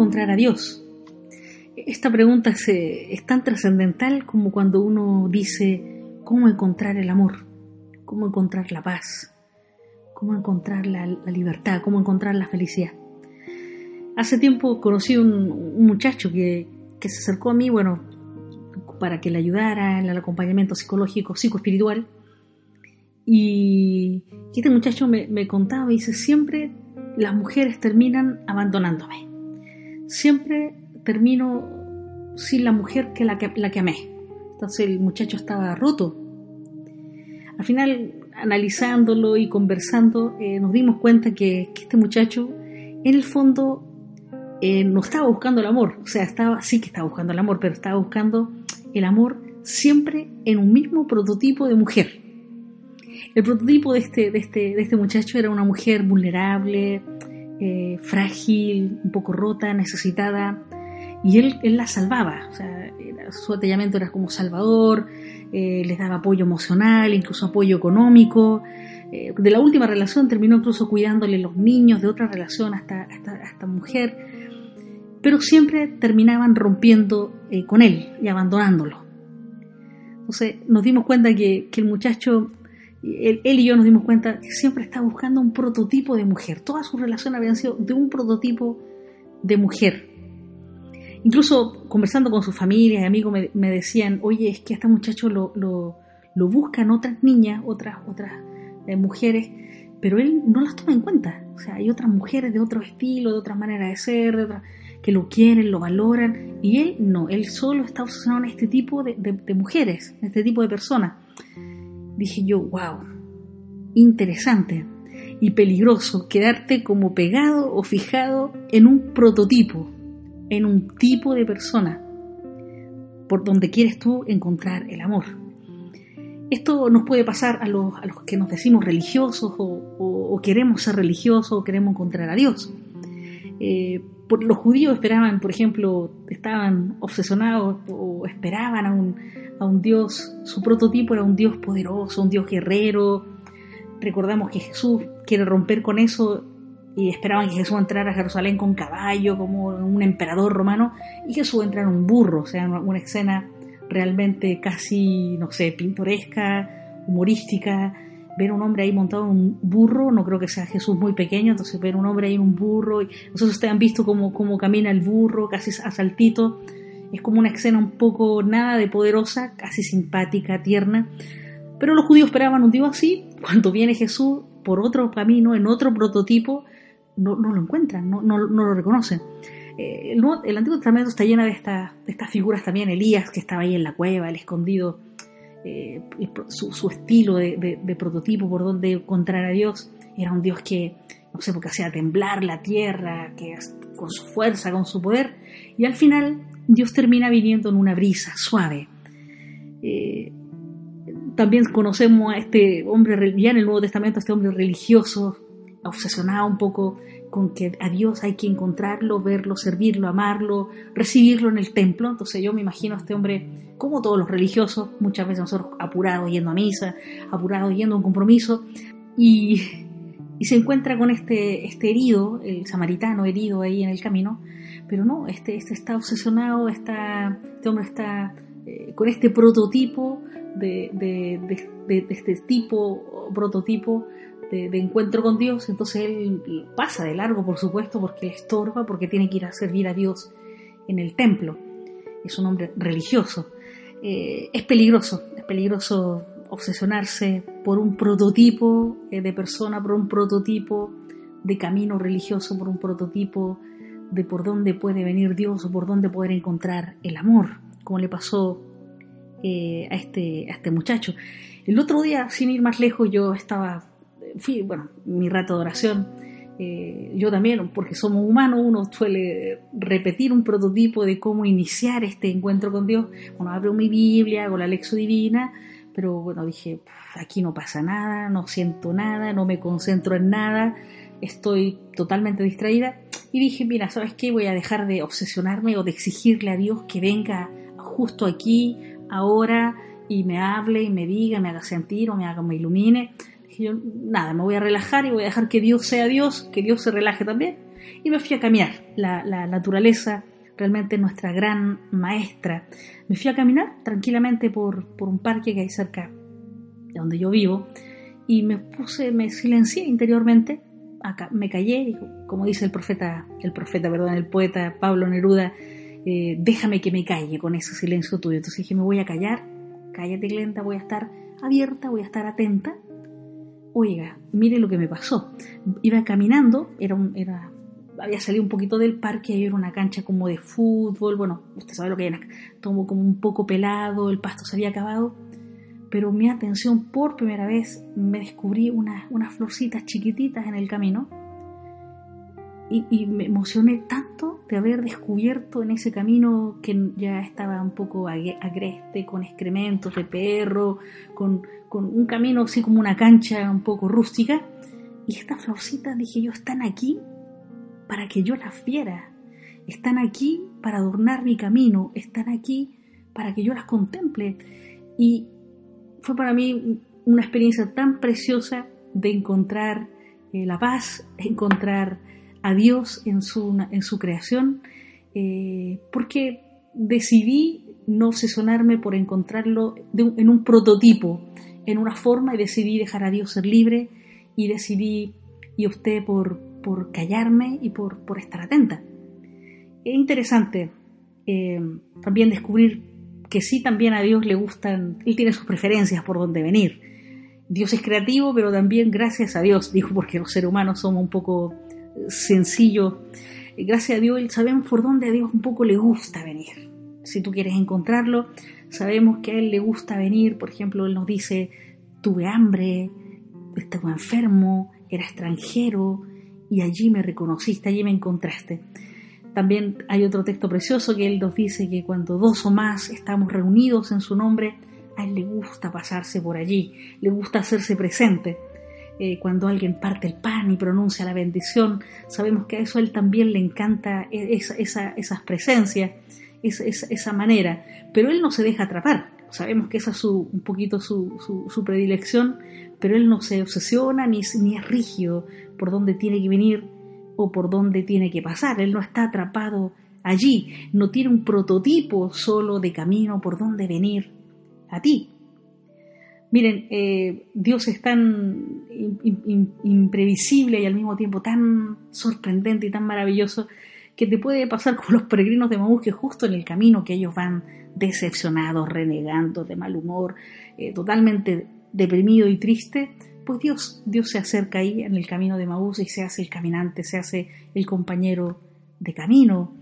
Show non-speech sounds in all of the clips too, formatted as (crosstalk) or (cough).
encontrar a Dios? Esta pregunta es, tan trascendental como cuando uno dice cómo encontrar el amor, cómo encontrar la paz, cómo encontrar la, libertad, cómo encontrar la felicidad. Hace tiempo conocí un, un muchacho que, que, se acercó a mí, bueno, para que le ayudara en el acompañamiento psicológico, psicoespiritual. Y este muchacho me, me contaba dice, siempre las mujeres terminan abandonándome. Siempre termino sin la mujer que la que, la que amé. Entonces el muchacho estaba roto. Al final, analizándolo y conversando, eh, nos dimos cuenta que, este muchacho, en el fondo, eh, no estaba buscando el amor. O sea, estaba, sí que estaba buscando el amor, pero estaba buscando el amor siempre en un mismo prototipo de mujer. El prototipo de este, de este, de este muchacho era una mujer vulnerable, eh, frágil, un poco rota, necesitada, y él, la salvaba. O sea, su atellamiento era como salvador, eh, les daba apoyo emocional, incluso apoyo económico. Eh, de la última relación terminó incluso cuidándole los niños de otra relación hasta esta mujer, pero siempre terminaban rompiendo con él y abandonándolo. Entonces nos dimos cuenta que, que el muchacho él, y yo nos dimos cuenta que siempre estaba buscando un prototipo de mujer. Todas sus relaciones habían sido de un prototipo de mujer. Incluso conversando con su familia y amigos me, decían, oye, es que a este muchacho lo, lo, buscan otras niñas, otras, otras eh, mujeres, pero él no las toma en cuenta. O sea, hay otras mujeres de otro estilo, de otra manera de ser, que lo quieren, lo valoran, y él no, él solo está obsesionado en este tipo de, de mujeres, en este tipo de personas dije yo, wow, interesante y peligroso quedarte como pegado o fijado en un prototipo, en un tipo de persona, por donde quieres tú encontrar el amor. Esto nos puede pasar a los, a los que nos decimos religiosos o, queremos ser religiosos o queremos encontrar a Dios. Eh, los judíos esperaban, por ejemplo, estaban obsesionados o esperaban a un, a un Dios, su prototipo era un Dios poderoso, un Dios guerrero. Recordamos que Jesús quiere romper con eso y esperaban que Jesús entrara a Jerusalén con caballo, como un emperador romano, y Jesús entra en un burro, o sea, una escena realmente casi, no sé, pintoresca, humorística. Ver un hombre ahí montado en un burro, no creo que sea Jesús muy pequeño, entonces ver un hombre ahí en un burro, y nosotros ustedes han visto cómo, cómo camina el burro, casi a saltito, es como una escena un poco nada de poderosa, casi simpática, tierna. Pero los judíos esperaban un Dios así. (laughs) Cuando viene Jesús por otro camino, en otro prototipo, no, lo encuentran, no, lo reconocen. Eh, el, Antiguo Testamento está lleno de, de, estas figuras también. Elías, que estaba ahí en la cueva, el escondido, eh, su, estilo de, prototipo por donde encontrar a Dios. Era un Dios que, no sé, porque hacía temblar la tierra, que con su fuerza, con su poder. Y al final Dios termina viniendo en una brisa suave. Eh, también conocemos a este hombre, ya en el Nuevo Testamento, a este hombre religioso, obsesionado un poco con que a Dios hay que encontrarlo, verlo, servirlo, amarlo, recibirlo en el templo. Entonces yo me imagino a este hombre, como todos los religiosos, muchas veces nosotros apurados yendo a misa, apurados yendo a un compromiso, y, se encuentra con este, este herido, el samaritano herido ahí en el camino, pero no, este, este está obsesionado, está, este hombre está eh, con este prototipo de, de, este tipo, prototipo de, encuentro con Dios, entonces él pasa de largo, por supuesto, porque le estorba, porque tiene que ir a servir a Dios en el templo. Es un hombre religioso. Eh, es peligroso, es peligroso obsesionarse por un prototipo eh, de persona, por un prototipo de camino religioso, por un prototipo de por dónde puede venir Dios o por dónde poder encontrar el amor, como le pasó eh, a, este, a este muchacho. El otro día, sin ir más lejos, yo estaba, fui, bueno, mi rato de oración, eh, yo también, porque somos humanos, uno suele repetir un prototipo de cómo iniciar este encuentro con Dios. Bueno, abro mi Biblia, hago la lección divina, pero bueno, dije, aquí no pasa nada, no siento nada, no me concentro en nada, estoy totalmente distraída y dije, mira, ¿sabes qué? Voy a dejar de obsesionarme o de exigirle a Dios que venga justo aquí, ahora, y me hable y me diga, me haga sentir o me haga, me ilumine. Yo, nada, me voy a relajar y voy a dejar que Dios sea Dios, que Dios se relaje también. Y me fui a caminar. La, naturaleza realmente nuestra gran maestra. Me fui a caminar tranquilamente por, por un parque que hay cerca de donde yo vivo y me puse, me silencié interiormente, me callé, como dice el profeta, el profeta, perdón, el poeta Pablo Neruda, eh, déjame que me calle con ese silencio tuyo. Entonces dije, me voy a callar, cállate lenta, voy a estar abierta, voy a estar atenta. Oiga, mire lo que me pasó. Iba caminando, era, un, era había salido un poquito del parque, ahí era una cancha como de fútbol, bueno, usted sabe lo que hay, todo como un poco pelado, el pasto se había acabado, pero mi atención por primera vez me descubrí unas, unas florcitas chiquititas en el camino y, me emocioné tanto de haber descubierto en ese camino que ya estaba un poco agreste, con excrementos de perro, con, con un camino así como una cancha un poco rústica. Y estas florcitas, dije yo, están aquí para que yo las viera. Están aquí para adornar mi camino, están aquí para que yo las contemple. Y fue para mí una experiencia tan preciosa de encontrar eh, la paz, encontrar a Dios en su, en su creación, eh, porque decidí no obsesionarme por encontrarlo en un prototipo, en una forma, y decidí dejar a Dios ser libre, y decidí y opté por, por callarme y por, por estar atenta. Es interesante eh, también descubrir que sí también a Dios le gustan, Él tiene sus preferencias por dónde venir. Dios es creativo, pero también gracias a Dios, digo, porque los seres humanos somos un poco sencillos. Gracias a Dios sabemos por dónde a Dios un poco le gusta venir. Si tú quieres encontrarlo, sabemos que a Él le gusta venir, por ejemplo, Él nos dice, tuve hambre, estaba enfermo, era extranjero, y allí me reconociste, allí me encontraste. También hay otro texto precioso que él nos dice que cuando dos o más estamos reunidos en su nombre, a él le gusta pasarse por allí, le gusta hacerse presente. Eh, cuando alguien parte el pan y pronuncia la bendición, sabemos que a eso él también le encanta e-, esa, esas presencias, esa, manera, pero él no se deja atrapar. Sabemos que esa es un poquito su, predilección, pero él no se obsesiona ni, ni es rígido por dónde tiene que venir o por dónde tiene que pasar. Él no está atrapado allí, no tiene un prototipo solo de camino por dónde venir a ti. Miren, eh, Dios es tan imprevisible y al mismo tiempo tan sorprendente y tan maravilloso que te puede pasar (laughs) con los peregrinos de Maús que justo en el camino que ellos van decepcionados, renegando, de mal humor, eh, totalmente deprimido y triste, pues Dios, Dios se acerca ahí en el camino de Maús y se hace el caminante, se hace el compañero de camino.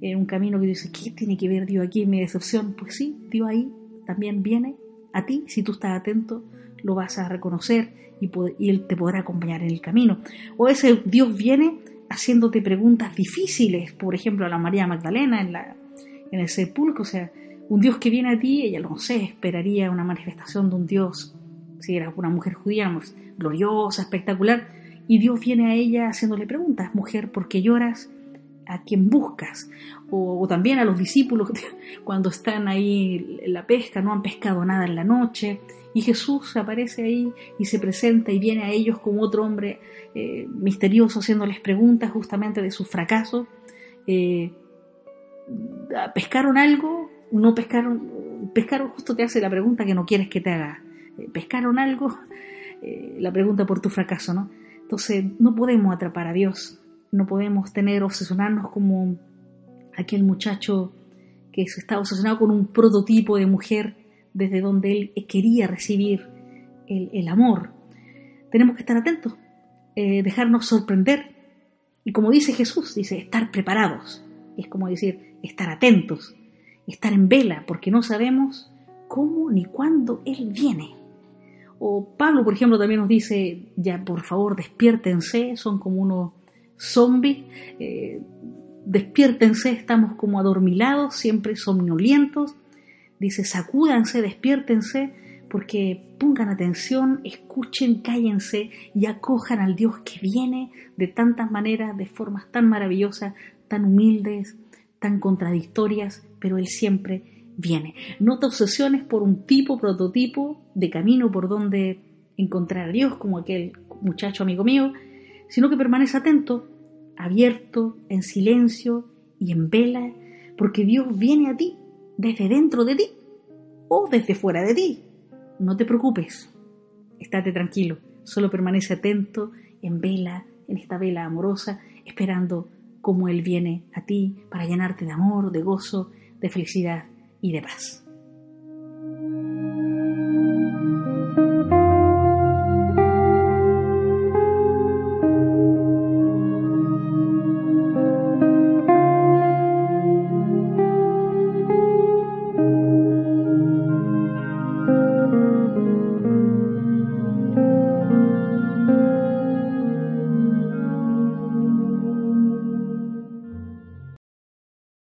En un camino que dice, ¿qué tiene que ver Dios aquí en mi decepción? Pues sí, Dios ahí también viene a ti, si tú estás atento, lo vas a reconocer y, Él te podrá acompañar en el camino. O ese Dios viene haciéndote preguntas difíciles, por ejemplo, a la María Magdalena en el sepulcro, o sea, un Dios que viene a ti, ella no sé, esperaría una manifestación de un Dios si era una mujer judía, gloriosa, espectacular, y Dios viene a ella haciéndole preguntas, mujer, ¿por qué lloras? ¿A quién buscas? O, también a los discípulos (laughs) cuando están ahí en la pesca, no han pescado nada en la noche, y Jesús aparece ahí y se presenta y viene a ellos como otro hombre eh, misterioso haciéndoles preguntas justamente de su fracaso. Eh, ¿Pescaron algo? ¿No pescaron? Pescaron justo te hace la pregunta que no quieres que te haga pescaron algo, (laughs) eh, la pregunta por tu fracaso, ¿no? Entonces, no podemos atrapar a Dios, no podemos tener, obsesionarnos como aquel muchacho que estaba obsesionado con un prototipo de mujer desde donde él quería recibir el, amor. Tenemos que estar atentos, eh, dejarnos sorprender. Y como dice Jesús, dice, estar preparados. Es como decir, estar atentos, estar en vela, porque no sabemos cómo ni cuándo Él viene. O Pablo, por ejemplo, también nos dice, ya por favor despiértense, son como unos zombies, eh, despiértense, estamos como adormilados, siempre somnolientos. Dice, sacúdanse, despiértense, porque pongan atención, escuchen, cállense y acojan al Dios que viene de tantas maneras, de formas tan maravillosas, tan humildes, tan contradictorias, pero Él siempre viene. No te obsesiones por un tipo, prototipo de camino por donde encontrar a Dios, como aquel muchacho amigo mío, sino que permanece atento abierto, en silencio y en vela, porque Dios viene a ti desde dentro de ti o desde fuera de ti. No te preocupes, estate tranquilo, solo permanece atento en vela, en esta vela amorosa, esperando cómo Él viene a ti para llenarte de amor, de gozo, de felicidad y de paz.